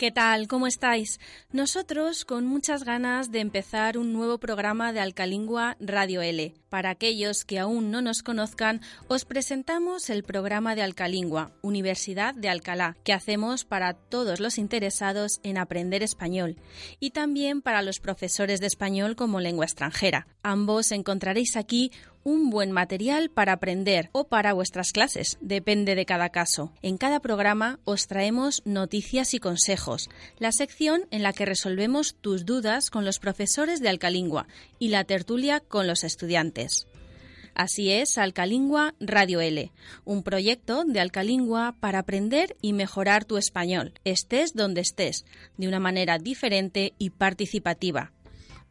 ¿Qué tal? ¿Cómo estáis? Nosotros con muchas ganas de empezar un nuevo programa de Alcalingua Radio L. Para aquellos que aún no nos conozcan, os presentamos el programa de Alcalingua, Universidad de Alcalá, que hacemos para todos los interesados en aprender español y también para los profesores de español como lengua extranjera. Ambos encontraréis aquí un buen material para aprender o para vuestras clases, depende de cada caso. En cada programa os traemos noticias y consejos, la sección en la que resolvemos tus dudas con los profesores de Alcalingua y la tertulia con los estudiantes. Así es Alcalingua Radio L, un proyecto de Alcalingua para aprender y mejorar tu español, estés donde estés, de una manera diferente y participativa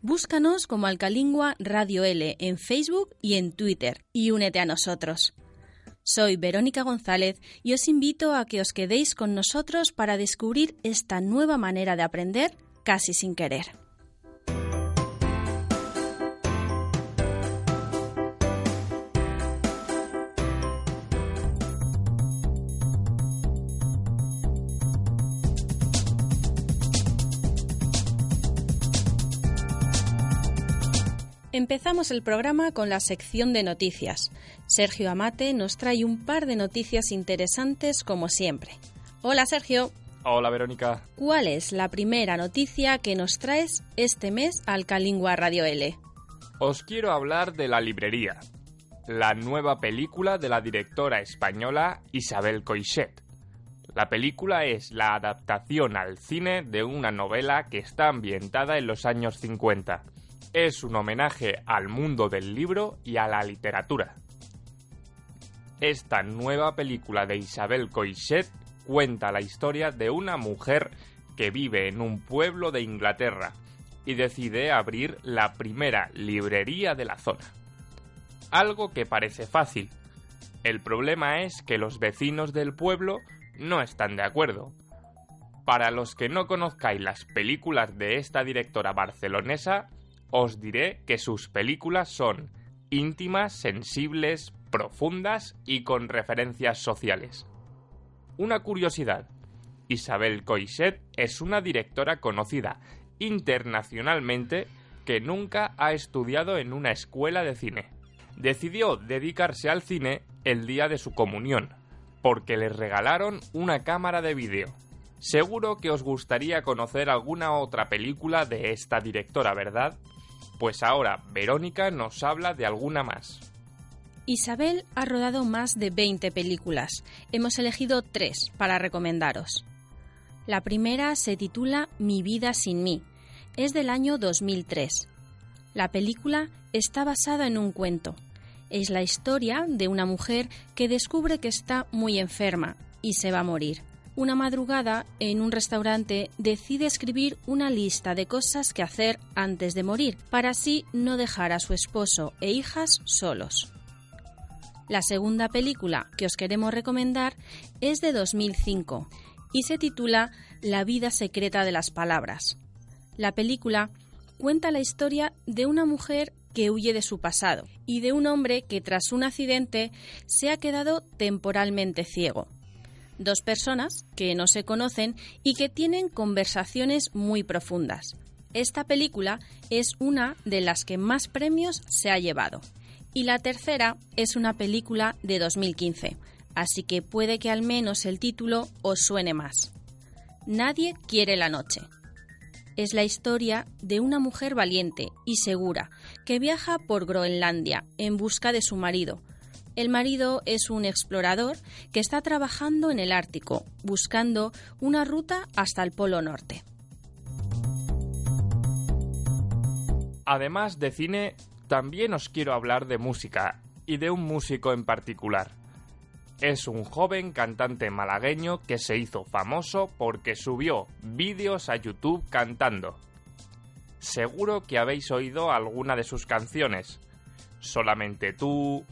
Búscanos como Alcalingua Radio L en Facebook y en Twitter y únete a nosotros. Soy Verónica González y os invito a que os quedéis con nosotros para descubrir esta nueva manera de aprender casi sin querer. Empezamos el programa con la sección de noticias. Sergio Amate nos trae un par de noticias interesantes como siempre. Hola Sergio. Hola Verónica. ¿Cuál es la primera noticia que nos traes este mes al Calingua Radio L? Os quiero hablar de La Librería, la nueva película de la directora española Isabel Coixet. La película es la adaptación al cine de una novela que está ambientada en los años 50 es un homenaje al mundo del libro y a la literatura. Esta nueva película de Isabel Coixet cuenta la historia de una mujer que vive en un pueblo de Inglaterra y decide abrir la primera librería de la zona. Algo que parece fácil. El problema es que los vecinos del pueblo no están de acuerdo. Para los que no conozcáis las películas de esta directora barcelonesa, os diré que sus películas son íntimas, sensibles, profundas y con referencias sociales. Una curiosidad. Isabel Coixet es una directora conocida internacionalmente que nunca ha estudiado en una escuela de cine. Decidió dedicarse al cine el día de su comunión, porque le regalaron una cámara de vídeo. Seguro que os gustaría conocer alguna otra película de esta directora, ¿verdad? Pues ahora Verónica nos habla de alguna más. Isabel ha rodado más de 20 películas. Hemos elegido tres para recomendaros. La primera se titula Mi vida sin mí. Es del año 2003. La película está basada en un cuento. Es la historia de una mujer que descubre que está muy enferma y se va a morir una madrugada, en un restaurante, decide escribir una lista de cosas que hacer antes de morir, para así no dejar a su esposo e hijas solos. La segunda película que os queremos recomendar es de 2005 y se titula La vida secreta de las palabras. La película cuenta la historia de una mujer que huye de su pasado y de un hombre que tras un accidente se ha quedado temporalmente ciego dos personas que no se conocen y que tienen conversaciones muy profundas. Esta película es una de las que más premios se ha llevado. Y la tercera es una película de 2015, así que puede que al menos el título os suene más. Nadie quiere la noche. Es la historia de una mujer valiente y segura que viaja por Groenlandia en busca de su marido, el marido es un explorador que está trabajando en el Ártico, buscando una ruta hasta el Polo Norte. Además de cine, también os quiero hablar de música, y de un músico en particular. Es un joven cantante malagueño que se hizo famoso porque subió vídeos a YouTube cantando. Seguro que habéis oído alguna de sus canciones. Solamente tú,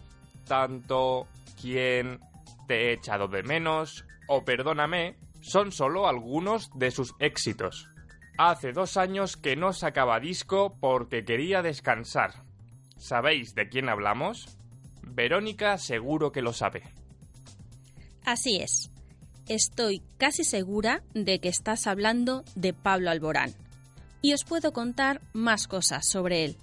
tanto, quién, te he echado de menos o perdóname son solo algunos de sus éxitos. Hace dos años que no sacaba disco porque quería descansar. ¿Sabéis de quién hablamos? Verónica seguro que lo sabe. Así es. Estoy casi segura de que estás hablando de Pablo Alborán. Y os puedo contar más cosas sobre él.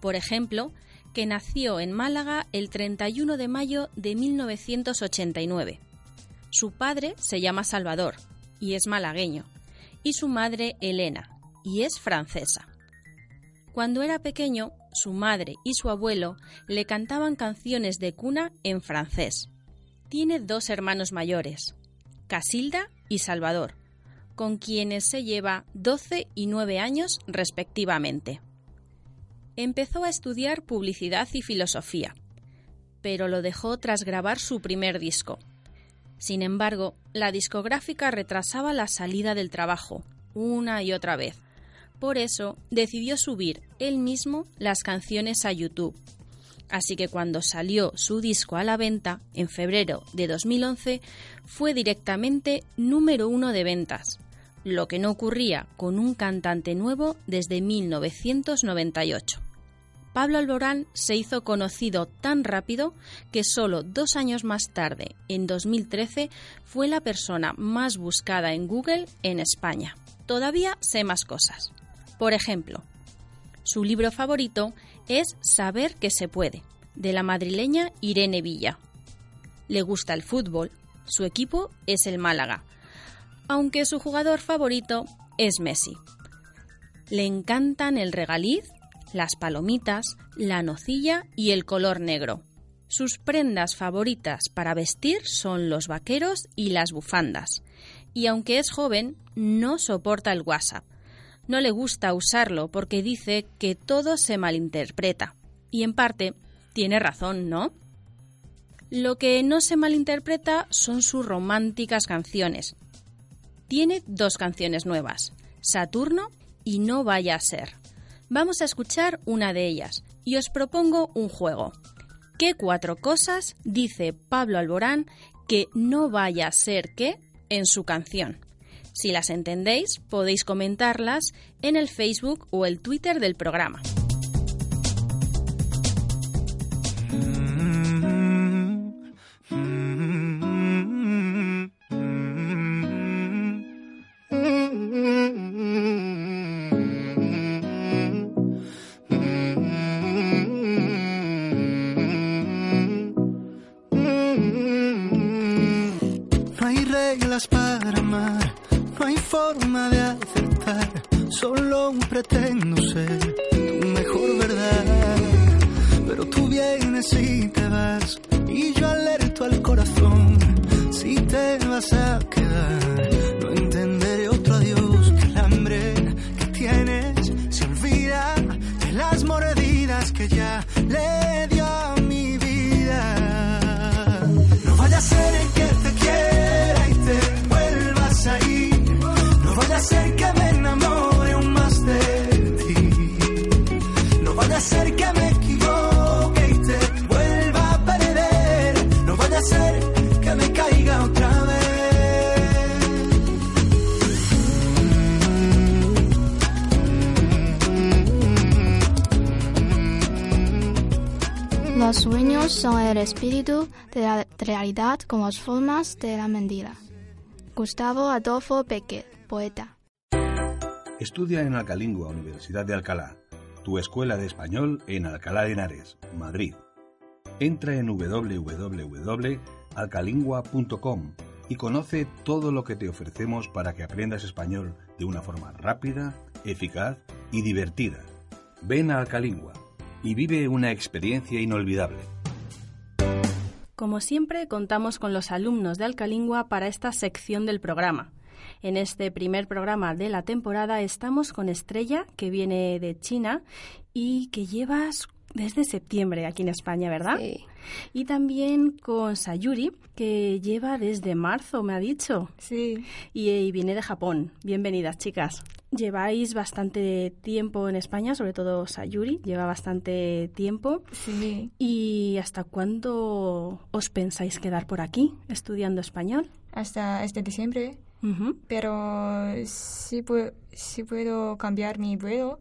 Por ejemplo, que nació en Málaga el 31 de mayo de 1989. Su padre se llama Salvador y es malagueño, y su madre Elena, y es francesa. Cuando era pequeño, su madre y su abuelo le cantaban canciones de cuna en francés. Tiene dos hermanos mayores, Casilda y Salvador, con quienes se lleva 12 y 9 años respectivamente. Empezó a estudiar publicidad y filosofía, pero lo dejó tras grabar su primer disco. Sin embargo, la discográfica retrasaba la salida del trabajo, una y otra vez. Por eso decidió subir él mismo las canciones a YouTube así que cuando salió su disco a la venta, en febrero de 2011, fue directamente número uno de ventas, lo que no ocurría con un cantante nuevo desde 1998. Pablo Alborán se hizo conocido tan rápido que solo dos años más tarde, en 2013, fue la persona más buscada en Google en España. Todavía sé más cosas. Por ejemplo, su libro favorito es Saber que se puede, de la madrileña Irene Villa. Le gusta el fútbol, su equipo es el Málaga, aunque su jugador favorito es Messi. Le encantan el regaliz, las palomitas, la nocilla y el color negro. Sus prendas favoritas para vestir son los vaqueros y las bufandas. Y aunque es joven, no soporta el WhatsApp no le gusta usarlo porque dice que todo se malinterpreta. Y en parte tiene razón, ¿no? Lo que no se malinterpreta son sus románticas canciones. Tiene dos canciones nuevas, Saturno y No vaya a ser. Vamos a escuchar una de ellas y os propongo un juego. ¿Qué cuatro cosas dice Pablo Alborán que no vaya a ser que en su canción? Si las entendéis, podéis comentarlas en el Facebook o el Twitter del programa. Las formas de la mentira. Gustavo Adolfo Becker, poeta. Estudia en Alcalingua, Universidad de Alcalá, tu escuela de español en Alcalá de Henares, Madrid. Entra en www.alcalingua.com y conoce todo lo que te ofrecemos para que aprendas español de una forma rápida, eficaz y divertida. Ven a Alcalingua y vive una experiencia inolvidable. Como siempre, contamos con los alumnos de Alcalingua para esta sección del programa. En este primer programa de la temporada estamos con Estrella, que viene de China y que llevas desde septiembre aquí en España, ¿verdad? Sí. Y también con Sayuri, que lleva desde marzo, me ha dicho. Sí. Y, y viene de Japón. Bienvenidas, chicas. Lleváis bastante tiempo en España, sobre todo Sayuri, lleva bastante tiempo. Sí. ¿Y hasta cuándo os pensáis quedar por aquí estudiando español? Hasta este diciembre. Pero pu- sí puedo cambiar mi vuelo,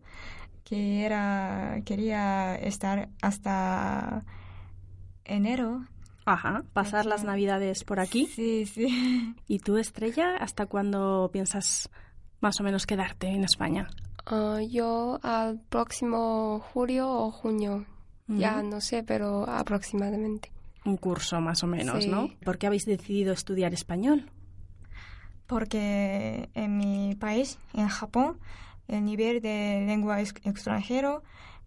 que era, quería estar hasta enero. Ajá, pasar las navidades por aquí. Sí, sí. ¿Y tú, Estrella, hasta cuándo piensas más o menos quedarte en España? Ah, yo al próximo julio o junio, ya no sé, pero aproximadamente. Un curso más o menos, Sí. ¿no? ¿Por qué habéis decidido estudiar español? Porque en mi país, en Japón, el nivel de lengua ex- extranjero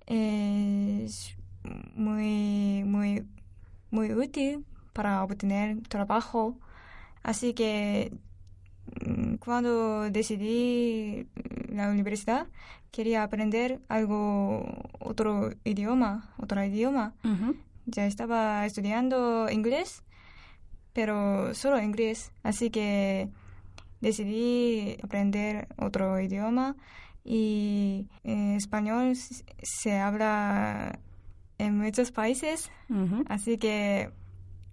es muy, muy, muy útil para obtener trabajo. Así que cuando decidí la universidad, quería aprender algo, otro idioma, otro idioma. Ya estaba estudiando inglés, pero solo inglés. Así que decidí aprender otro idioma y eh, español se habla en muchos países, así que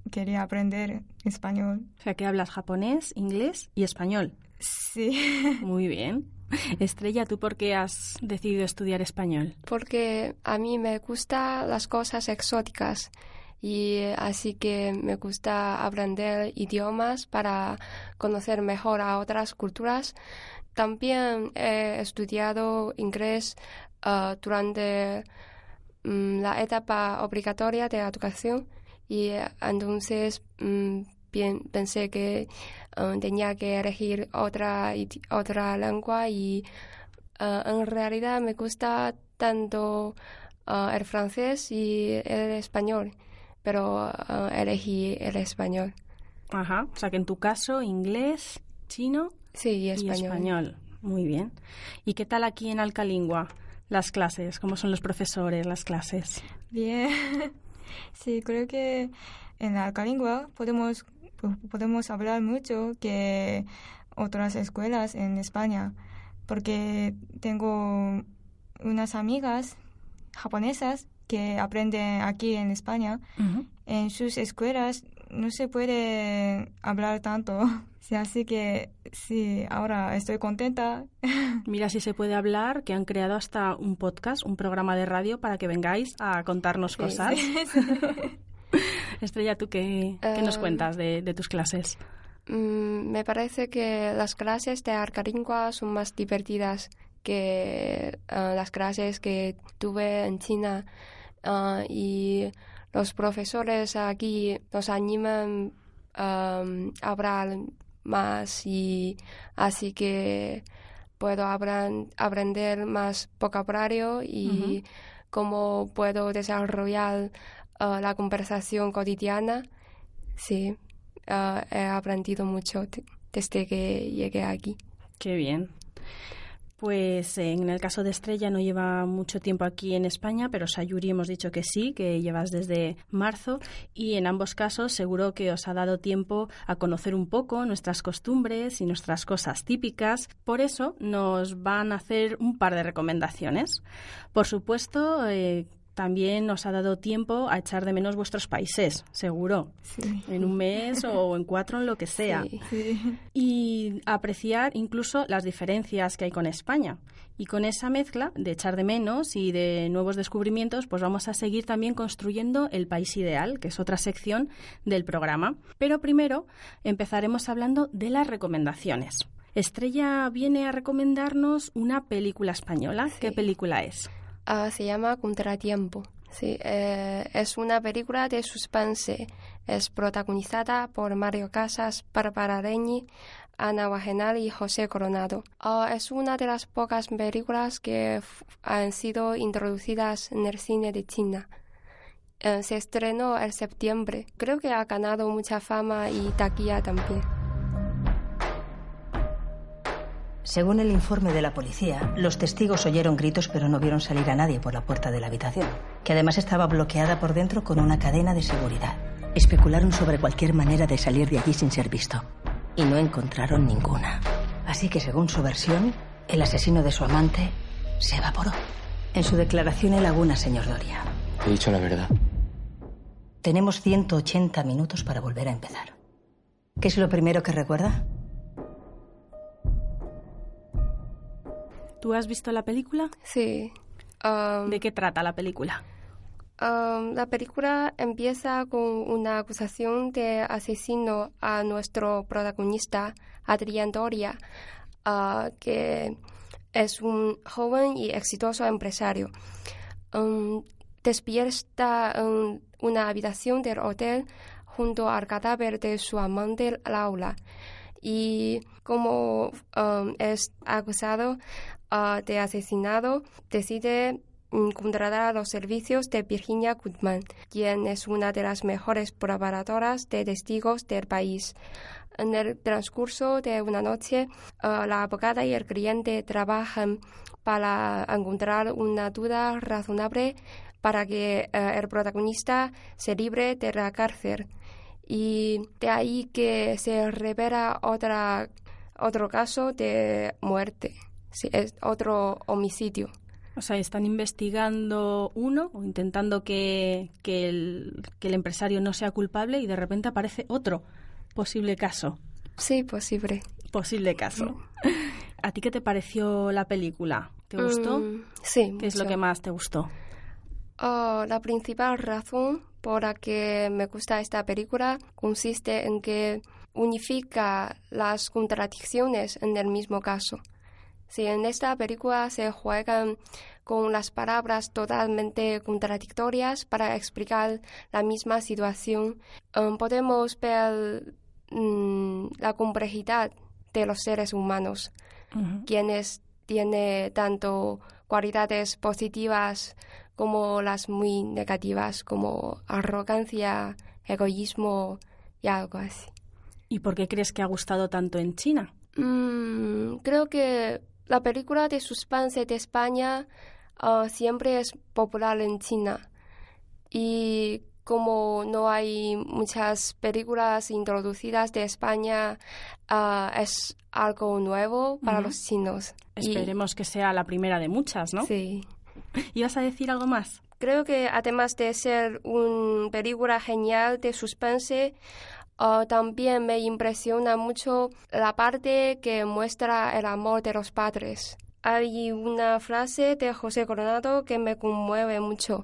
quería aprender español. O sea, que hablas japonés, inglés y español. Sí, Muy bien. Estrella, ¿tú por qué has decidido estudiar español? Porque a mí me gustan las cosas exóticas y eh, así que me gusta aprender idiomas para conocer mejor a otras culturas. También he estudiado inglés ah, durante mm, la etapa obligatoria de educación y eh, entonces mm, bien- pensé que eh, tenía que elegir otra, otra lengua y eh, en realidad me gusta tanto el francés y el español, pero elegí el español. Ajá. O sea, que en tu caso, inglés, chino Sí, y y español. español. Muy bien. ¿Y qué tal aquí en Alcalingua las clases? ¿Cómo son los profesores, las clases? bien. Sí, creo que en la Alcalingua podemos, po- podemos hablar mucho que otras escuelas en España, porque tengo unas amigas japonesas que aprenden aquí en España. En sus escuelas no se puede hablar tanto. Sí, así que sí, ahora estoy contenta. Mira si se puede hablar, que han creado hasta un podcast, un programa de radio para que vengáis a contarnos Sí, cosas. Estrella, ¿tú qué, qué nos Em, cuentas de, de tus clases? Mm, me parece que las clases de Arcaringua son más divertidas que ah, las clases que tuve en China Ah, y los profesores aquí nos animan a hablar más y así que puedo abran- aprender más vocabulario y cómo puedo desarrollar ah, la conversación cotidiana. Sí, ah, he aprendido mucho desde que llegué aquí. Qué bien. Pues eh, en el caso de Estrella no lleva mucho tiempo aquí en España, pero Sayuri hemos dicho que sí, que llevas desde marzo y en ambos casos seguro que os ha dado tiempo a conocer un poco nuestras costumbres y nuestras cosas típicas. Por eso nos van a hacer un par de recomendaciones. Por supuesto, eh, también nos ha dado tiempo a echar de menos vuestros países, seguro, Sí, en un mes o en cuatro, en lo que sea Sí. sí. y apreciar incluso las diferencias que hay con España. Y con esa mezcla de echar de menos y de nuevos descubrimientos, pues vamos a seguir también construyendo el país ideal, que es otra sección del programa. Pero primero empezaremos hablando de las recomendaciones. Estrella viene a recomendarnos una película española. ¿Qué película es? Ah, se llama Contratiempo. Sí, eh, es una película de suspense. Es protagonizada por Mario Casas, Bárbara Reñi, Ana Wagenal y José Coronado. Ah, es una de las pocas películas que han sido introducidas en el cine de China. Eh, se estrenó en septiembre. Creo que ha ganado mucha fama y taquilla también. Según el informe de la policía, los testigos oyeron gritos pero no vieron salir a nadie por la puerta de la habitación, que además estaba bloqueada por dentro con una cadena de seguridad. Especularon sobre cualquier manera de salir de allí sin ser visto y no encontraron ninguna. Así que según su versión, el asesino de su amante se evaporó. En su declaración en Laguna, señor Doria, He dicho la verdad. tenemos 180 minutos para volver a empezar. ¿Qué es lo primero que recuerda? ¿Tú has visto la película? Sí. Ah, ¿De qué trata la película? Um, la película empieza con una acusación de asesino a nuestro protagonista, Adrián Doria, uh, que es un joven y exitoso empresario. Um, despierta en una habitación del hotel junto al cadáver de su amante Laura y como um, es acusado de asesinado, decide contratar los servicios de Virginia Goodman, quien es una de las mejores preparadoras de testigos del país. En el transcurso de una noche, uh, la abogada y el cliente trabajan para encontrar una duda razonable para que uh, el protagonista se libre de la cárcel. Y de ahí que se revela otra, otro caso de muerte, sí, es otro homicidio. O sea, están investigando uno o intentando que, que, el, que el empresario no sea culpable y de repente aparece otro posible caso. Sí, posible. Posible caso. ¿A ti qué te pareció la película? ¿Te gustó? Mm, sí. ¿Qué es lo que más te gustó? Oh, la principal razón por la que me gusta esta película consiste en que unifica las contradicciones en el mismo caso. Si en esta película se juegan con las palabras totalmente contradictorias para explicar la misma situación, um, podemos ver mm, la complejidad de los seres humanos, quienes tienen tanto cualidades positivas como las muy negativas, como arrogancia, egoísmo y algo así. ¿Y por qué crees que ha gustado tanto en China? Mm, creo que la película de suspense de España ah, siempre es popular en China. Y como no hay muchas películas introducidas de España, ah, es algo nuevo para los chinos. Y- Esperemos que sea la primera de muchas, ¿no? Sí. ¿Ibas a decir algo más? Creo que además de ser una película genial de suspense, ah, también me impresiona mucho la parte que muestra el amor de los padres. Hay una frase de José Coronado que me conmueve mucho.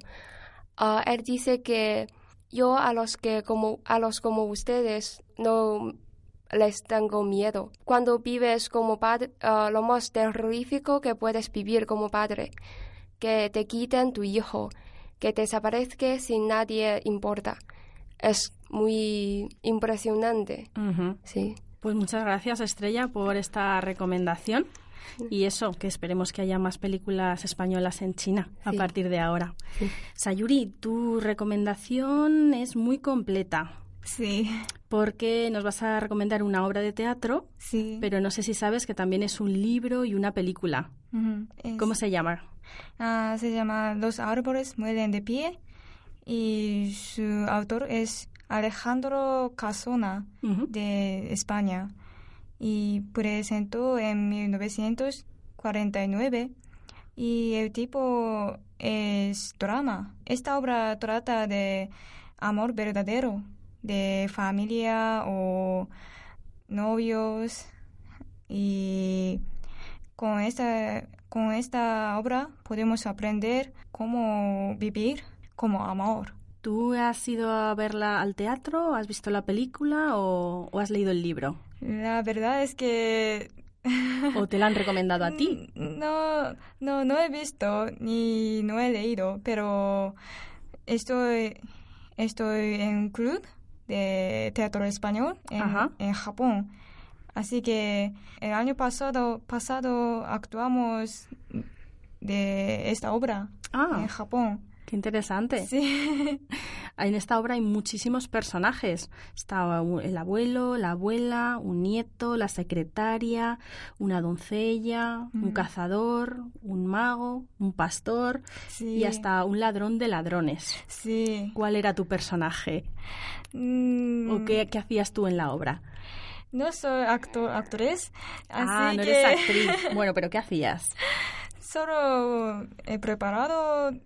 Ah, él dice que yo a los que como a los como ustedes no les tengo miedo. Cuando vives como padre, ah, lo más terrorífico que puedes vivir como padre, que te quiten tu hijo, que desaparezca sin nadie importa. Es muy impresionante, sí. Pues muchas gracias, Estrella, por esta recomendación. Y eso, que esperemos que haya más películas españolas en China a Sí. partir de ahora. Sí. Sayuri, tu recomendación es muy completa Sí, porque nos vas a recomendar una obra de teatro, sí. pero no sé si sabes que también es un libro y una película. Es- ¿Cómo se llama? Ah, se llama Los árboles mueren de pie y su autor es Alejandro Casona de España y presentó en 1949 y el tipo es drama. Esta obra trata de amor verdadero, de familia o novios y con esta, con esta obra podemos aprender cómo vivir como amor. ¿Tú has ido a verla al teatro? ¿Has visto la película o, o has leído el libro? La verdad es que ¿O te la han recomendado a ti? No, no, no he visto ni no he leído, pero estoy, estoy en un club de teatro español en Japón. Así que el año pasado, pasado actuamos de esta obra Ah, en Japón. Qué interesante. Sí. En esta obra hay muchísimos personajes. Está el abuelo, la abuela, un nieto, la secretaria, una doncella, un Ujú. cazador, un mago, un pastor sí. y hasta un ladrón de ladrones. Sí. ¿Cuál era tu personaje? Mm, ¿O qué, qué hacías tú en la obra? No soy actor, actriz, así ah, no que eres actriz. Bueno, pero ¿qué hacías? solo he preparado mm,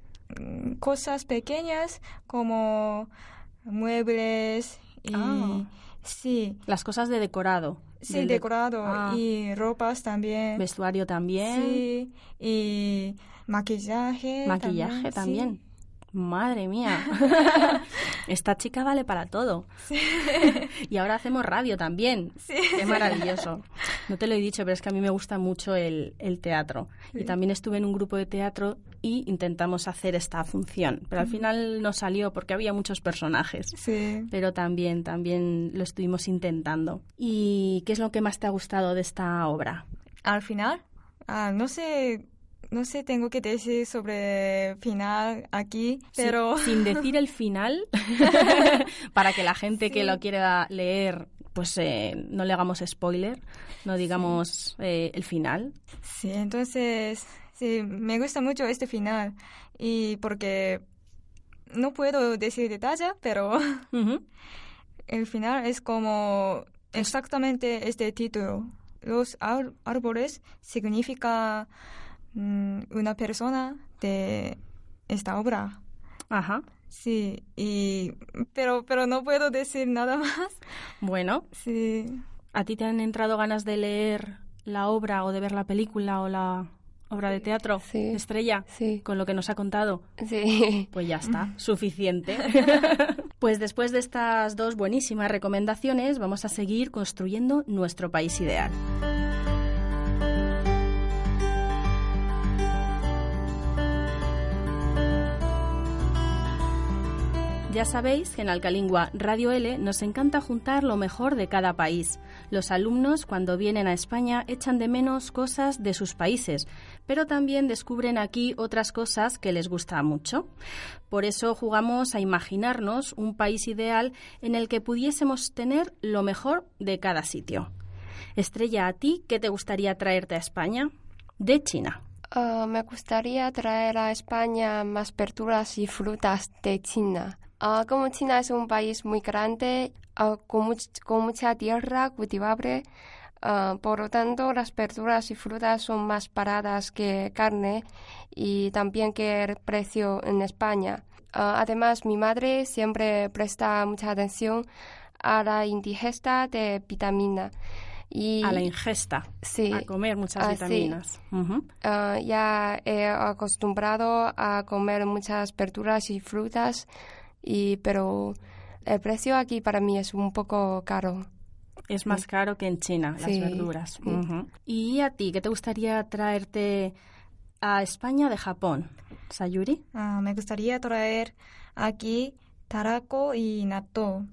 cosas pequeñas como muebles y Ah. sí, Las cosas de decorado. sí de- decorado Ah. y ropas también. Vestuario también. Sí, y maquillaje. Maquillaje también. sí. Madre mía. Esta chica vale para todo. Y ahora hacemos radio también. Sí. Qué maravilloso. No te lo he dicho, pero es que a mí me gusta mucho el, el teatro. Y también estuve en un grupo de teatro y intentamos hacer esta función. Pero al final no salió porque había muchos personajes. Sí. Pero también, también lo estuvimos intentando. ¿Y qué es lo que más te ha gustado de esta obra? Al final, ah, no sé, no sé, tengo que decir sobre final aquí, pero Sin, sin decir el final, para que la gente que lo quiera leer, pues eh, no le hagamos spoiler, no digamos eh, el final. sí, entonces sí, me gusta mucho este final y porque no puedo decir detalle, pero el final es como exactamente este título. Los árboles significa una persona de esta obra. Ajá. Sí, y pero pero no puedo decir nada más. Bueno, Sí. ¿a ti te han entrado ganas de leer la obra o de ver la película o la obra de teatro? Sí. Estrella, Sí. con lo que nos ha contado. Sí. Pues ya está, suficiente. pues después de estas dos buenísimas recomendaciones, vamos a seguir construyendo nuestro país ideal. Ya sabéis que en Alcalingua Radio L nos encanta juntar lo mejor de cada país. Los alumnos cuando vienen a España echan de menos cosas de sus países, pero también descubren aquí otras cosas que les gusta mucho. Por eso jugamos a imaginarnos un país ideal en el que pudiésemos tener lo mejor de cada sitio. Estrella, ¿a ti qué te gustaría traerte a España? De China. Ah, me gustaría traer a España más verduras y frutas de China. Ah, como China es un país muy grande, ah, con, much- con mucha tierra cultivable, ah, por lo tanto las verduras y frutas son más baratas que carne y también que el precio en España. Además, mi madre siempre presta mucha atención a la indigesta de vitamina. Y, A la ingesta, sí, a comer muchas Ah, sí. vitaminas. Ya he acostumbrado a comer muchas verduras y frutas, y, pero el precio aquí para mí es un poco caro. Es más caro que en China, las Sí, verduras. ¿Y a ti qué te gustaría traerte a España de Japón? Sayuri. Ah, me gustaría traer aquí tarako y natto.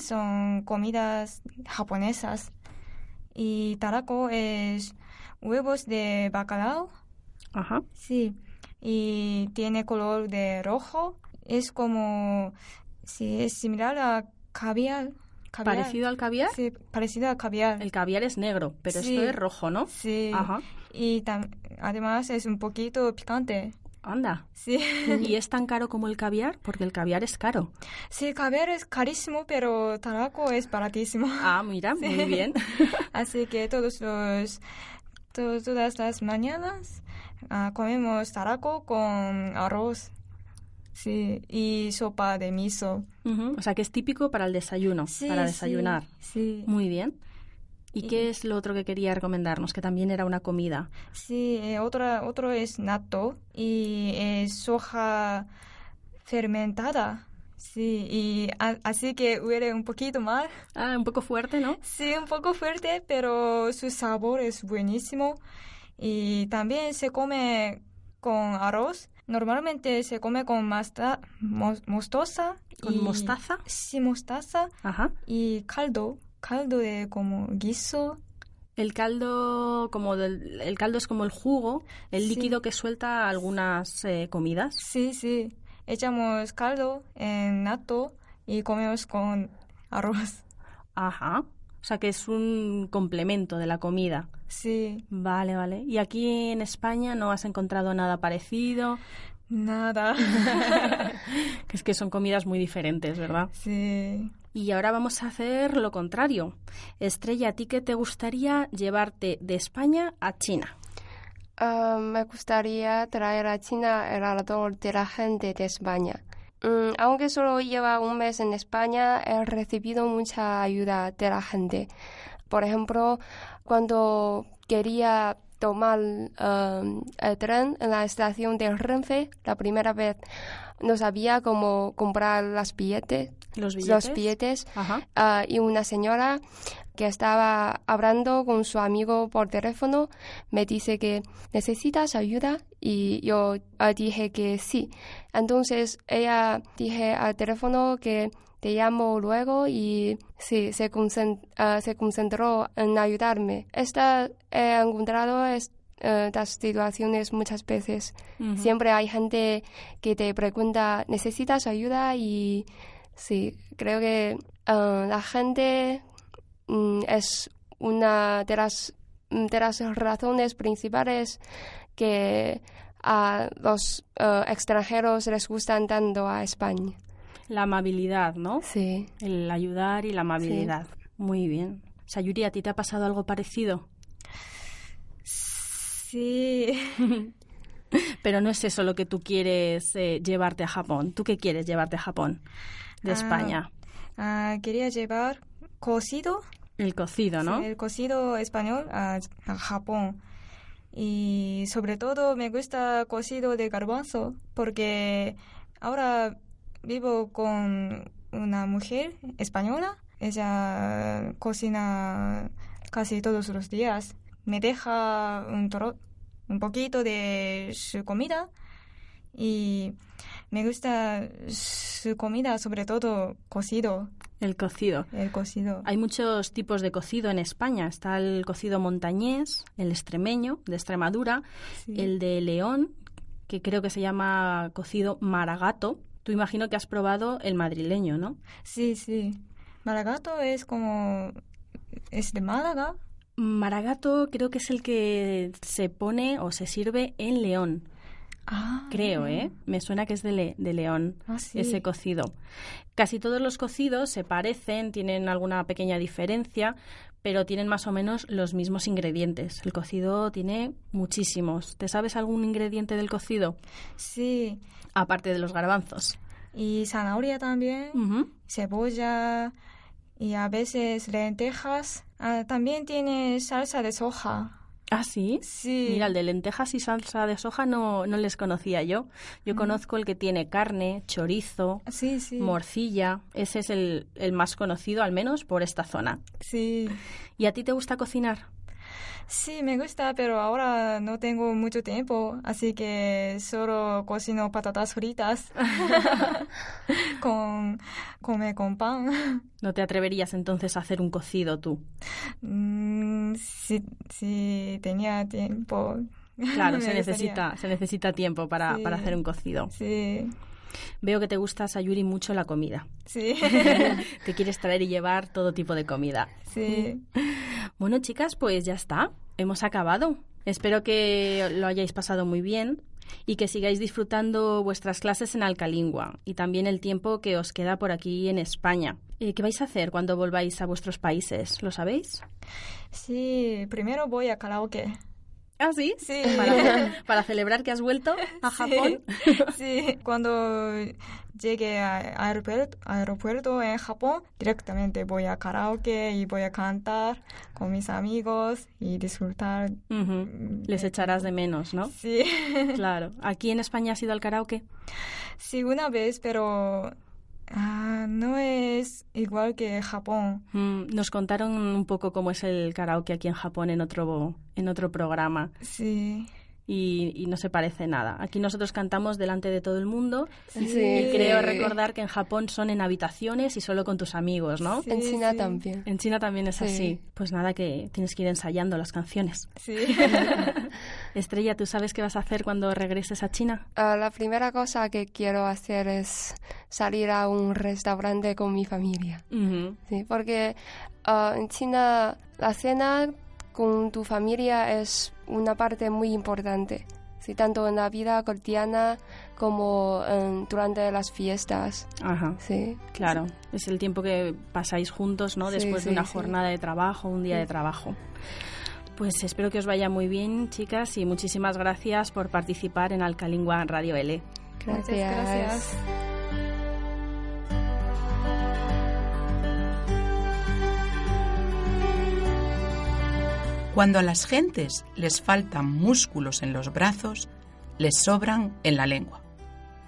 Son comidas japonesas. Y tarako es huevos de bacalao. Ajá. Sí. Y tiene color de rojo. Es como, sí, es similar a caviar. caviar. ¿Parecido al caviar? Sí, parecido a caviar. El caviar es negro, pero Sí. esto es rojo, ¿no? Sí. Ajá. Y además es un poquito picante. Anda. Sí. ¿Y es tan caro como el caviar? Porque el caviar es caro. Sí, caviar es carísimo, pero tarako es baratísimo. Ah, mira, muy bien. Así que todos los, to- todas las mañanas ah, comemos tarako con arroz. Sí, y sopa de miso. O sea, que es típico para el desayuno, Sí, para sí, desayunar. Sí. Muy bien. ¿Y Y- qué es lo otro que quería recomendarnos? Que también era una comida. Sí, eh, otra, otro es natto y es soja fermentada. Sí, y a- así que huele un poquito mal. Ah, un poco fuerte, ¿no? Sí, un poco fuerte, pero su sabor es buenísimo. Y también se come con arroz. Normalmente se come con mostaza. ¿Con y- mostaza? Sí, mostaza. Ajá. Y caldo. Caldo de como guiso. El caldo, como del, el caldo es como el jugo, el Sí. líquido que suelta algunas eh, comidas. Sí, sí. Echamos caldo en natto y comemos con arroz. Ajá. O sea que es un complemento de la comida. Sí, Vale, vale. ¿Y aquí en España no has encontrado nada parecido? nada. Que es que son comidas muy diferentes, ¿verdad? sí. Y ahora vamos a hacer lo contrario. Estrella, ¿a ti qué te gustaría llevarte de España a China? Ah, me gustaría traer a China el alrededor de la gente de España. Mm, aunque solo lleva un mes en España, he recibido mucha ayuda de la gente. Por ejemplo, cuando quería tomar um, el tren en la estación de Renfe la primera vez. No sabía cómo comprar las billetes, Los billetes. ah, y una señora que estaba hablando con su amigo por teléfono me dice que necesitas ayuda y yo ah, dije que sí. Entonces ella dije al teléfono que te llamo luego y sí, se, ah, se concentró en ayudarme. Esta he encontrado eh, estas situaciones muchas veces. Siempre hay gente que te pregunta, ¿necesitas ayuda? Y sí, creo que eh, la gente mm, es una de las, de las razones principales que a los eh, extranjeros les gustan tanto a España. La amabilidad, ¿no? Sí. El ayudar y la amabilidad. Muy bien. Sayuri, ¿a ti te ha pasado algo parecido? Sí. Pero no es eso lo que tú quieres eh, llevarte a Japón. ¿Tú qué quieres llevarte a Japón de Ah, España? Ah, quería llevar cocido, El cocido, ¿no? sí, el cocido español a, a Japón. Y sobre todo me gusta cocido de garbanzo porque ahora vivo con una mujer española. Ella cocina casi todos los días. Me deja un, tro- un poquito de su comida y me gusta su comida, sobre todo cocido, El cocido. el cocido. Hay muchos tipos de cocido en España. Está el cocido montañés, el extremeño, de Extremadura, Sí. el de León, que creo que se llama cocido maragato. Tú imagino que has probado el madrileño, ¿no? Sí, sí. Maragato es como... es de Málaga. Maragato creo que es el que se pone o se sirve en León. Ah, Creo, ¿eh? Me suena que es de, Le- de León, Ah, sí. ese cocido. Casi todos los cocidos se parecen, tienen alguna pequeña diferencia, pero tienen más o menos los mismos ingredientes. El cocido tiene muchísimos. ¿Te sabes algún ingrediente del cocido? Sí. Aparte de los garbanzos. Y zanahoria también, cebolla y a veces lentejas. Ah, también tiene salsa de soja. Ah, sí. Sí. Mira, el de lentejas y salsa de soja no, no les conocía yo. Yo conozco el que tiene carne, chorizo, Sí, sí. morcilla. Ese es el, el más conocido, al menos por esta zona. Sí. ¿Y a ti te gusta cocinar? Sí, me gusta, pero ahora no tengo mucho tiempo, así que solo cocino patatas fritas con come con pan. ¿No te atreverías entonces a hacer un cocido tú? Mm, si, si tenía tiempo. Claro, se necesita, se necesita tiempo para, Sí. para hacer un cocido. Sí, Veo que te gusta, Sayuri, mucho la comida. sí, Te quieres traer y llevar todo tipo de comida. sí. Bueno, chicas, pues ya está. Hemos acabado. Espero que lo hayáis pasado muy bien y que sigáis disfrutando vuestras clases en Alcalingua y también el tiempo que os queda por aquí en España. Eh, ¿Qué vais a hacer cuando volváis a vuestros países? ¿Lo sabéis? Sí, primero voy a karaoke. ¿Ah, sí? Sí. Para, para celebrar que has vuelto a Japón. Sí, cuando llegue al aeropuerto, aeropuerto en Japón, directamente voy a karaoke y voy a cantar con mis amigos y disfrutar. Ujú. Les echarás de menos, ¿no? Sí, Claro. ¿Aquí en España has ido al karaoke? sí, una vez, pero ah, no es igual que Japón. Mm, Nos contaron un poco cómo es el karaoke aquí en Japón en otro, en otro programa Sí, y, y no se parece nada. Aquí nosotros cantamos delante de todo el mundo Sí. y creo recordar que en Japón son en habitaciones y solo con tus amigos, ¿no? Sí, en China sí. también. En China también es Sí. así. Pues nada, que tienes que ir ensayando las canciones. sí. Estrella, ¿tú sabes qué vas a hacer cuando regreses a China? Ah, la primera cosa que quiero hacer es salir a un restaurante con mi familia. Ujú. Sí, porque ah, en China la cena con tu familia es una parte muy importante. Sí, tanto en la vida cotidiana como en- durante las fiestas. Ajá. Sí. Claro, es el tiempo que pasáis juntos, ¿no? Sí, Después de una sí. jornada de trabajo, un día Sí. de trabajo. Pues espero que os vaya muy bien, chicas, y muchísimas gracias por participar en Alcalingua Radio L. Gracias. gracias. Cuando a las gentes les faltan músculos en los brazos, les sobran en la lengua.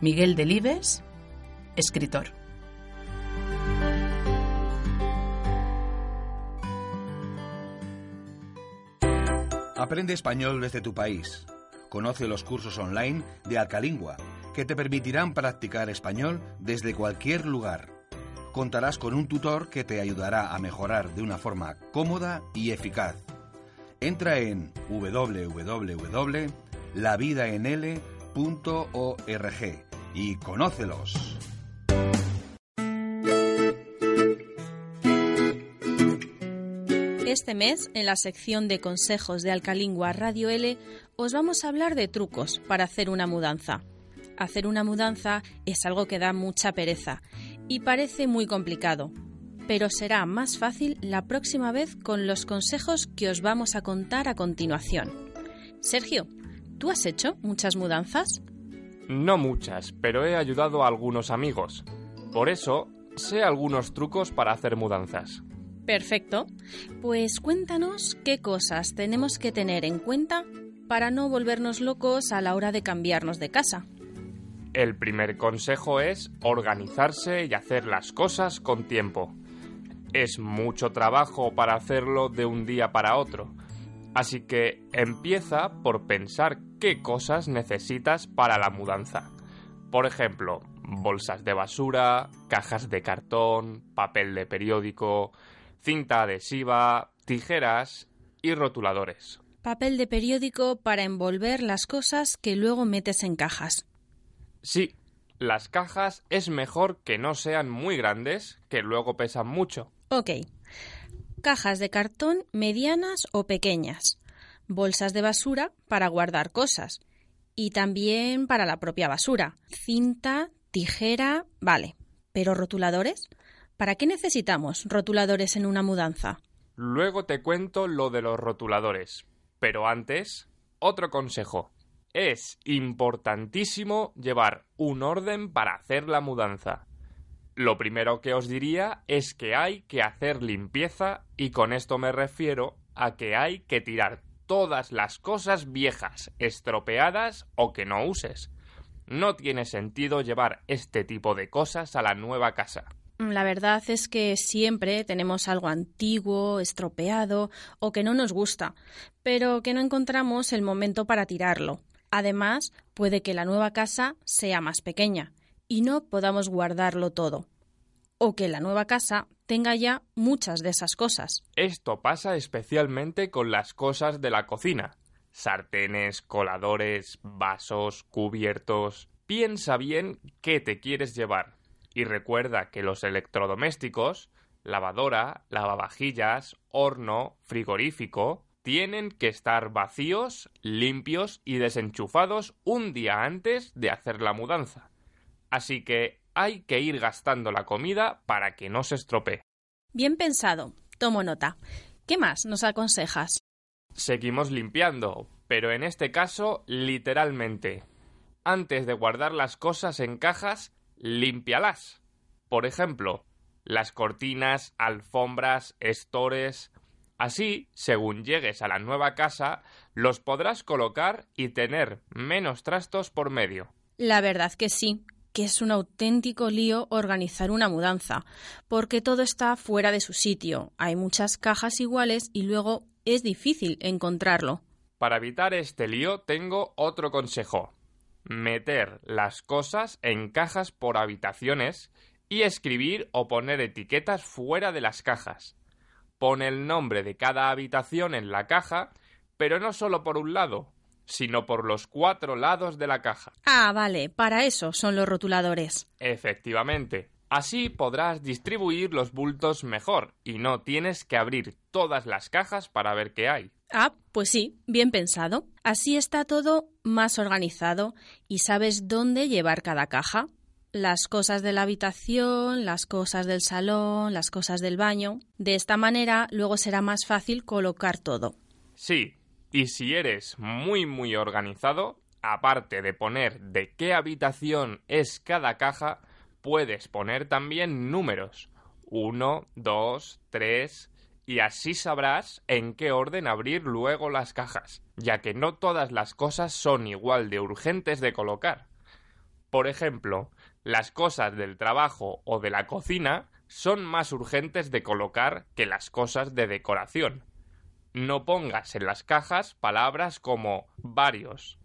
Miguel Delibes, escritor. Aprende español desde tu país. Conoce los cursos online de Alcalingua, que te permitirán practicar español desde cualquier lugar. Contarás con un tutor que te ayudará a mejorar de una forma cómoda y eficaz. Entra en www.lavidaenl.org y conócelos. Este mes, en la sección de consejos de Alcalingua Radio L, os vamos a hablar de trucos para hacer una mudanza. Hacer una mudanza es algo que da mucha pereza y parece muy complicado, pero será más fácil la próxima vez con los consejos que os vamos a contar a continuación. Sergio, ¿tú has hecho muchas mudanzas? No muchas, pero he ayudado a algunos amigos. Por eso, sé algunos trucos para hacer mudanzas. Perfecto. Pues cuéntanos qué cosas tenemos que tener en cuenta para no volvernos locos a la hora de cambiarnos de casa. El primer consejo es organizarse y hacer las cosas con tiempo. Es mucho trabajo para hacerlo de un día para otro, así que empieza por pensar qué cosas necesitas para la mudanza. Por ejemplo, bolsas de basura, cajas de cartón, papel de periódico, cinta adhesiva, tijeras y rotuladores. Papel de periódico para envolver las cosas que luego metes en cajas. Sí, las cajas es mejor que no sean muy grandes, que luego pesan mucho. Ok. Cajas de cartón medianas o pequeñas. Bolsas de basura para guardar cosas. Y también para la propia basura. Cinta, tijera, vale. ¿Pero rotuladores? ¿Para qué necesitamos rotuladores en una mudanza? Luego te cuento lo de los rotuladores. Pero antes, otro consejo. Es importantísimo llevar un orden para hacer la mudanza. Lo primero que os diría es que hay que hacer limpieza y con esto me refiero a que hay que tirar todas las cosas viejas, estropeadas o que no uses. No tiene sentido llevar este tipo de cosas a la nueva casa. La verdad es que siempre tenemos algo antiguo, estropeado o que no nos gusta, pero que no encontramos el momento para tirarlo. Además, puede que la nueva casa sea más pequeña y no podamos guardarlo todo. O que la nueva casa tenga ya muchas de esas cosas. Esto pasa especialmente con las cosas de la cocina. Sartenes, coladores, vasos, cubiertos. Piensa bien qué te quieres llevar. Y recuerda que los electrodomésticos, lavadora, lavavajillas, horno, frigorífico, tienen que estar vacíos, limpios y desenchufados un día antes de hacer la mudanza. Así que hay que ir gastando la comida para que no se estropee. Bien pensado. Tomo nota. ¿Qué más nos aconsejas? Seguimos limpiando, pero en este caso literalmente. Antes de guardar las cosas en cajas, límpialas. Por ejemplo, las cortinas, alfombras, estores. Así, según llegues a la nueva casa, los podrás colocar y tener menos trastos por medio. La verdad que sí, que es un auténtico lío organizar una mudanza, porque todo está fuera de su sitio, hay muchas cajas iguales y luego es difícil encontrarlo. Para evitar este lío tengo otro consejo. Meter las cosas en cajas por habitaciones y escribir o poner etiquetas fuera de las cajas. Pon el nombre de cada habitación en la caja, pero no solo por un lado, sino por los cuatro lados de la caja. Ah, vale, para eso son los rotuladores. Efectivamente. Así podrás distribuir los bultos mejor y no tienes que abrir todas las cajas para ver qué hay. Ah, pues sí, bien pensado. Así está todo más organizado y sabes dónde llevar cada caja. Las cosas de la habitación, las cosas del salón, las cosas del baño. De esta manera luego será más fácil colocar todo. Sí, y si eres muy muy organizado, aparte de poner de qué habitación es cada caja, puedes poner también números. 1, 2, 3 y así sabrás en qué orden abrir luego las cajas, ya que no todas las cosas son igual de urgentes de colocar. Por ejemplo, las cosas del trabajo o de la cocina son más urgentes de colocar que las cosas de decoración. No pongas en las cajas palabras como varios.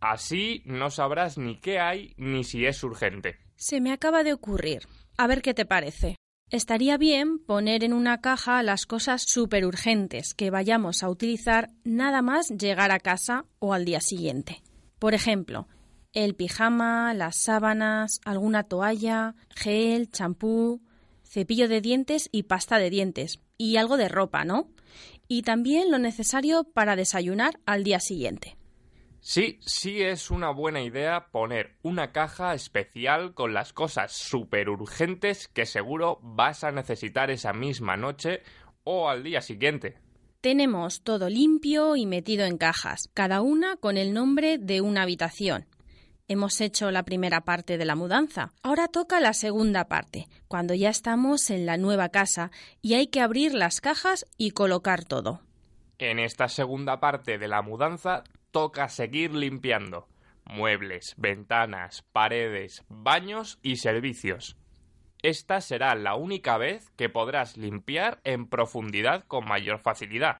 Así no sabrás ni qué hay ni si es urgente. Se me acaba de ocurrir. A ver qué te parece. Estaría bien poner en una caja las cosas súper urgentes que vayamos a utilizar nada más llegar a casa o al día siguiente. Por ejemplo, el pijama, las sábanas, alguna toalla, gel, champú, cepillo de dientes y pasta de dientes, y algo de ropa, ¿no? Y también lo necesario para desayunar al día siguiente. Sí, sí es una buena idea poner una caja especial con las cosas súper urgentes que seguro vas a necesitar esa misma noche o al día siguiente. Tenemos todo limpio y metido en cajas, cada una con el nombre de una habitación. Hemos hecho la primera parte de la mudanza. Ahora toca la segunda parte, cuando ya estamos en la nueva casa y hay que abrir las cajas y colocar todo. En esta segunda parte de la mudanza toca seguir limpiando muebles, ventanas, paredes, baños y servicios. Esta será la única vez que podrás limpiar en profundidad con mayor facilidad.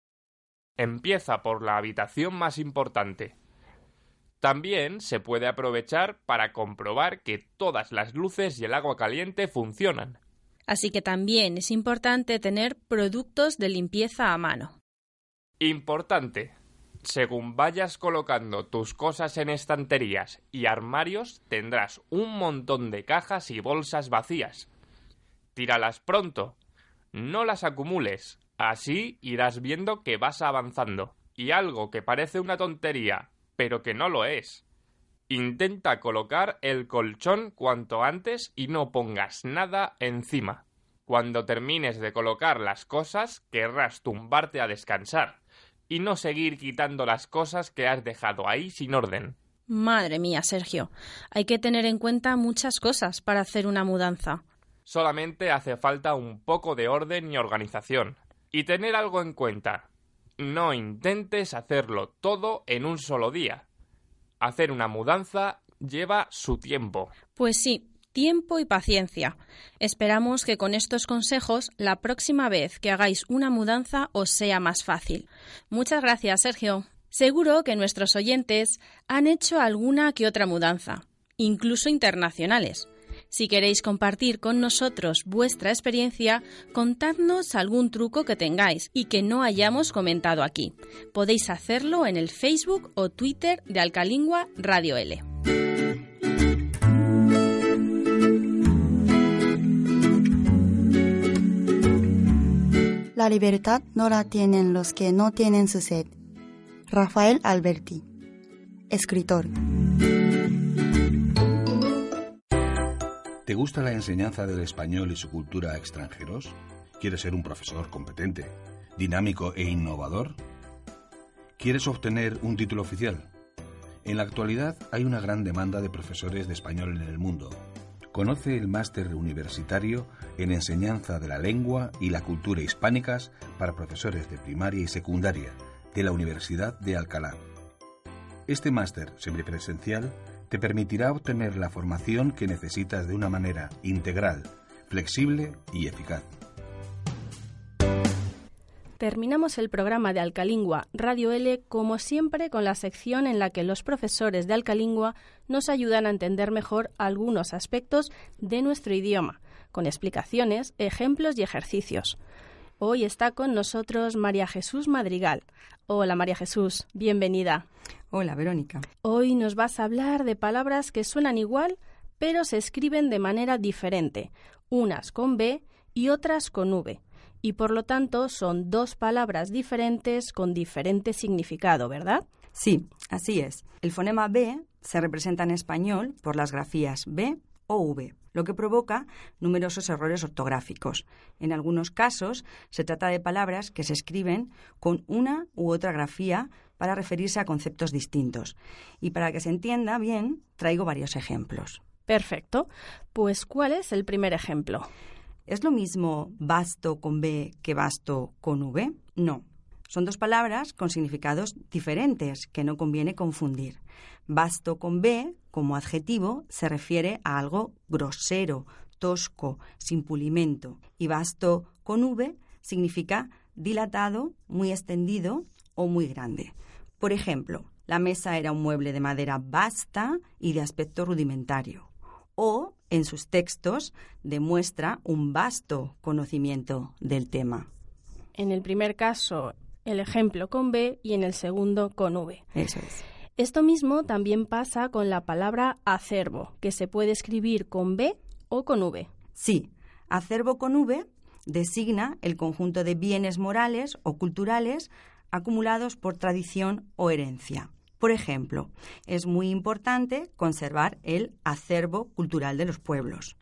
Empieza por la habitación más importante, también se puede aprovechar para comprobar que todas las luces y el agua caliente funcionan. Así que también es importante tener productos de limpieza a mano. Importante. Según vayas colocando tus cosas en estanterías y armarios, tendrás un montón de cajas y bolsas vacías. Tíralas pronto. No las acumules. Así irás viendo que vas avanzando. Y algo que parece una tontería pero que no lo es. Intenta colocar el colchón cuanto antes y no pongas nada encima. Cuando termines de colocar las cosas, querrás tumbarte a descansar y no seguir quitando las cosas que has dejado ahí sin orden. Madre mía, Sergio, hay que tener en cuenta muchas cosas para hacer una mudanza. Solamente hace falta un poco de orden y organización. Y tener algo en cuenta. No intentes hacerlo todo en un solo día. Hacer una mudanza lleva su tiempo. Pues sí, tiempo y paciencia. Esperamos que con estos consejos la próxima vez que hagáis una mudanza os sea más fácil. Muchas gracias, Sergio. Seguro que nuestros oyentes han hecho alguna que otra mudanza, incluso internacionales. Si queréis compartir con nosotros vuestra experiencia, contadnos algún truco que tengáis y que no hayamos comentado aquí. Podéis hacerlo en el Facebook o Twitter de Alcalingua Radio L. La libertad no la tienen los que no tienen su sed. Rafael Alberti, escritor. ¿Te gusta la enseñanza del español y su cultura a extranjeros? ¿Quieres ser un profesor competente, dinámico e innovador? ¿Quieres obtener un título oficial? En la actualidad hay una gran demanda de profesores de español en el mundo. Conoce el máster universitario en enseñanza de la lengua y la cultura hispánicas para profesores de primaria y secundaria de la Universidad de Alcalá. Este máster semipresencial te permitirá obtener la formación que necesitas de una manera integral, flexible y eficaz. Terminamos el programa de Alcalingua Radio L como siempre con la sección en la que los profesores de Alcalingua nos ayudan a entender mejor algunos aspectos de nuestro idioma, con explicaciones, ejemplos y ejercicios. Hoy está con nosotros María Jesús Madrigal. Hola María Jesús, bienvenida. Hola, Verónica. Hoy nos vas a hablar de palabras que suenan igual, pero se escriben de manera diferente, unas con B y otras con V, y por lo tanto son dos palabras diferentes con diferente significado, ¿verdad? Sí, así es. El fonema B se representa en español por las grafías B o V, lo que provoca numerosos errores ortográficos. En algunos casos se trata de palabras que se escriben con una u otra grafía para referirse a conceptos distintos. Y para que se entienda bien, traigo varios ejemplos. Perfecto. Pues, ¿cuál es el primer ejemplo? ¿Es lo mismo basto con B que basto con V? No. Son dos palabras con significados diferentes que no conviene confundir. Basto con B, como adjetivo, se refiere a algo grosero, tosco, sin pulimento. Y basto con V significa dilatado, muy extendido o muy grande. Por ejemplo, la mesa era un mueble de madera vasta y de aspecto rudimentario. O, en sus textos, demuestra un vasto conocimiento del tema. En el primer caso, el ejemplo con B y en el segundo con V. Eso es. Esto mismo también pasa con la palabra acervo, que se puede escribir con B o con V. Sí, acervo con V designa el conjunto de bienes morales o culturales acumulados por tradición o herencia. Por ejemplo, es muy importante conservar el acervo cultural de los pueblos.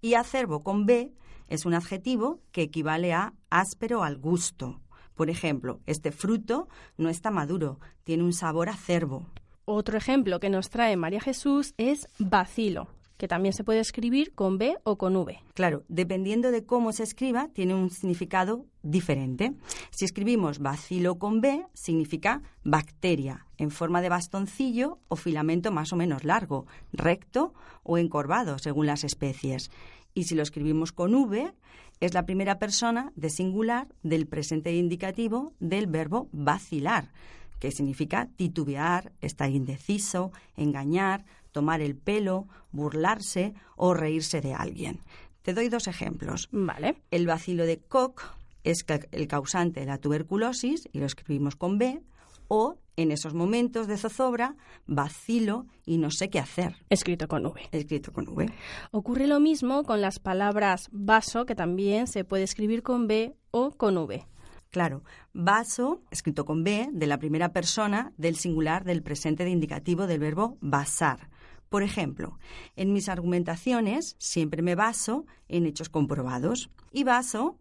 Y acervo con B es un adjetivo que equivale a áspero al gusto. Por ejemplo, este fruto no está maduro, tiene un sabor acervo. Otro ejemplo que nos trae María Jesús es vacilo, que también se puede escribir con B o con V. Claro, dependiendo de cómo se escriba, tiene un significado diferente. Si escribimos vacilo con B, significa bacteria, en forma de bastoncillo o filamento más o menos largo, recto o encorvado, según las especies. Y si lo escribimos con V, es la primera persona de singular del presente indicativo del verbo vacilar, que significa titubear, estar indeciso, engañar, tomar el pelo, burlarse o reírse de alguien. Te doy dos ejemplos. Vale. El vacilo de Koch es el causante de la tuberculosis y lo escribimos con B, o en esos momentos de zozobra, vacilo y no sé qué hacer. Escrito con V. Escrito con V. Ocurre lo mismo con las palabras vaso, que también se puede escribir con B o con V. Claro, vaso, escrito con B, de la primera persona del singular del presente de indicativo del verbo basar. Por ejemplo, en mis argumentaciones siempre me baso en hechos comprobados. Y vaso,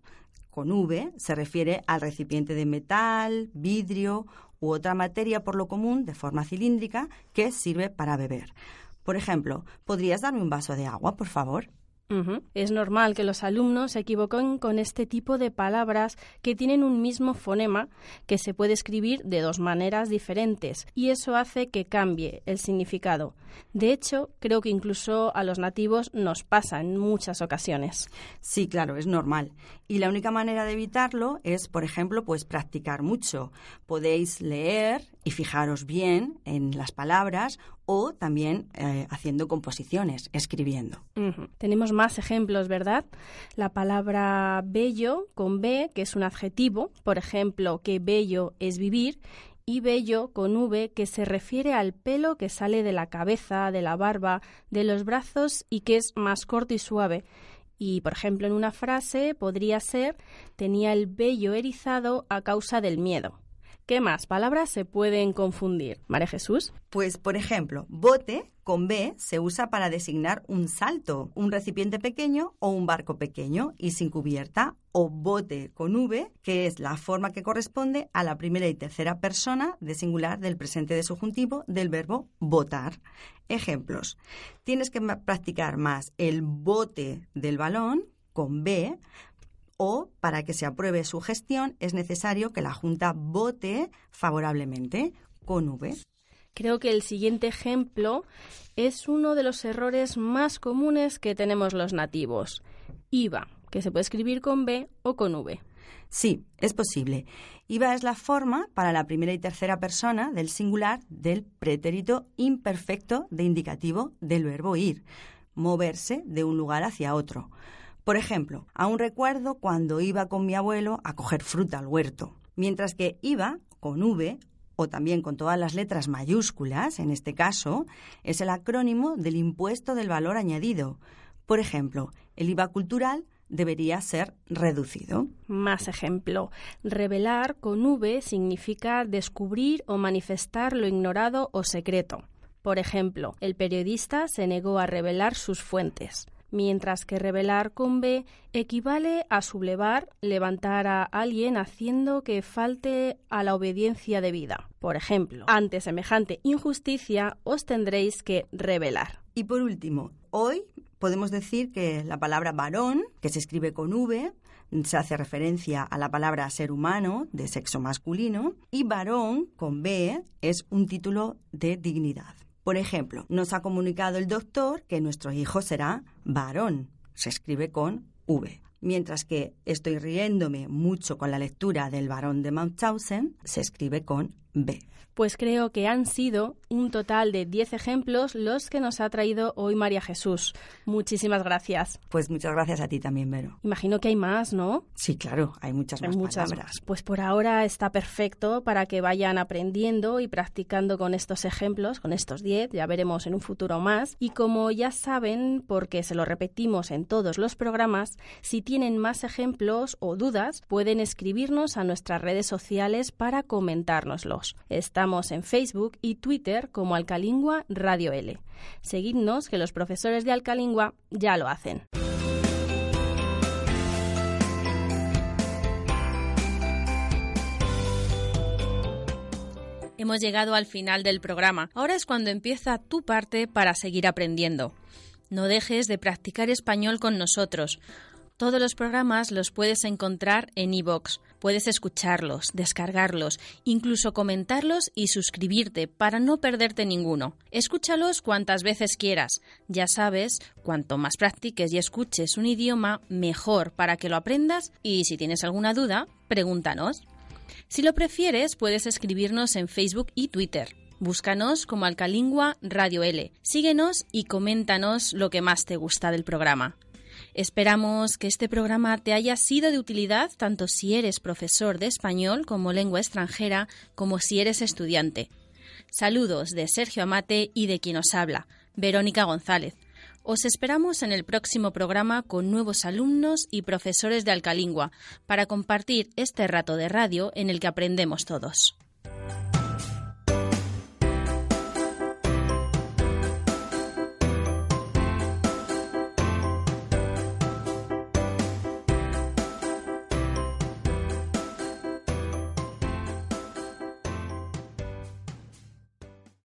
con V, se refiere al recipiente de metal, vidrio u otra materia por lo común de forma cilíndrica que sirve para beber. Por ejemplo, ¿podrías darme un vaso de agua, por favor? Es normal que los alumnos se equivoquen con este tipo de palabras que tienen un mismo fonema que se puede escribir de dos maneras diferentes y eso hace que cambie el significado. De hecho, creo que incluso a los nativos nos pasa en muchas ocasiones. Sí, claro, es normal. Y la única manera de evitarlo es, por ejemplo, pues practicar mucho. Podéis leer y fijaros bien en las palabras o también eh, haciendo composiciones, escribiendo. Tenemos más ejemplos, ¿verdad? La palabra bello con B, que es un adjetivo, por ejemplo, que bello es vivir, y bello con V, que se refiere al pelo que sale de la cabeza, de la barba, de los brazos y que es más corto y suave. Y, por ejemplo, en una frase podría ser tenía el vello erizado a causa del miedo. ¿Qué más palabras se pueden confundir? María Jesús. Pues, por ejemplo, bote con B se usa para designar un salto, un recipiente pequeño o un barco pequeño y sin cubierta, o bote con V, que es la forma que corresponde a la primera y tercera persona de singular del presente de subjuntivo del verbo botar. Ejemplos. Tienes que practicar más el bote del balón con B o para que se apruebe su gestión es necesario que la Junta vote favorablemente con V. Creo que el siguiente ejemplo es uno de los errores más comunes que tenemos los nativos. IVA, que se puede escribir con B o con V. Sí, es posible. IVA es la forma para la primera y tercera persona del singular del pretérito imperfecto de indicativo del verbo ir, moverse de un lugar hacia otro. Por ejemplo, aún recuerdo cuando iba con mi abuelo a coger fruta al huerto, mientras que iba con V o también con todas las letras mayúsculas, en este caso, es el acrónimo del impuesto del valor añadido. Por ejemplo, el IVA cultural debería ser reducido. Más ejemplo. Revelar con V significa descubrir o manifestar lo ignorado o secreto. Por ejemplo, el periodista se negó a revelar sus fuentes mientras que revelar con B equivale a sublevar, levantar a alguien haciendo que falte a la obediencia debida. Por ejemplo, ante semejante injusticia os tendréis que revelar. Y por último, hoy podemos decir que la palabra varón, que se escribe con V, se hace referencia a la palabra ser humano de sexo masculino y varón con B es un título de dignidad. Por ejemplo, nos ha comunicado el doctor que nuestro hijo será varón. Se escribe con V. Mientras que estoy riéndome mucho con la lectura del varón de Mauthausen, se escribe con B. Pues creo que han sido un total de 10 ejemplos los que nos ha traído hoy María Jesús. Muchísimas gracias. Pues muchas gracias a ti también, Vero. Imagino que hay más, ¿no? Sí, claro, hay muchas más muchas palabras. Pues por ahora está perfecto para que vayan aprendiendo y practicando con estos ejemplos, con estos 10, ya veremos en un futuro más. Y como ya saben, porque se lo repetimos en todos los programas, si tienen más ejemplos o dudas, pueden escribirnos a nuestras redes sociales para comentárnoslos. Estamos en Facebook y Twitter como Alcalingua Radio L. Seguidnos que los profesores de Alcalingua ya lo hacen. Hemos llegado al final del programa. Ahora es cuando empieza tu parte para seguir aprendiendo. No dejes de practicar español con nosotros. Todos los programas los puedes encontrar en iVoox. Puedes escucharlos, descargarlos, incluso comentarlos y suscribirte para no perderte ninguno. Escúchalos cuantas veces quieras. Ya sabes, cuanto más practiques y escuches un idioma, mejor para que lo aprendas y si tienes alguna duda, pregúntanos. Si lo prefieres, puedes escribirnos en Facebook y Twitter. Búscanos como Alcalingua Radio L. Síguenos y coméntanos lo que más te gusta del programa. Esperamos que este programa te haya sido de utilidad tanto si eres profesor de español como lengua extranjera como si eres estudiante. Saludos de Sergio Amate y de quien os habla, Verónica González. Os esperamos en el próximo programa con nuevos alumnos y profesores de Alcalingua para compartir este rato de radio en el que aprendemos todos.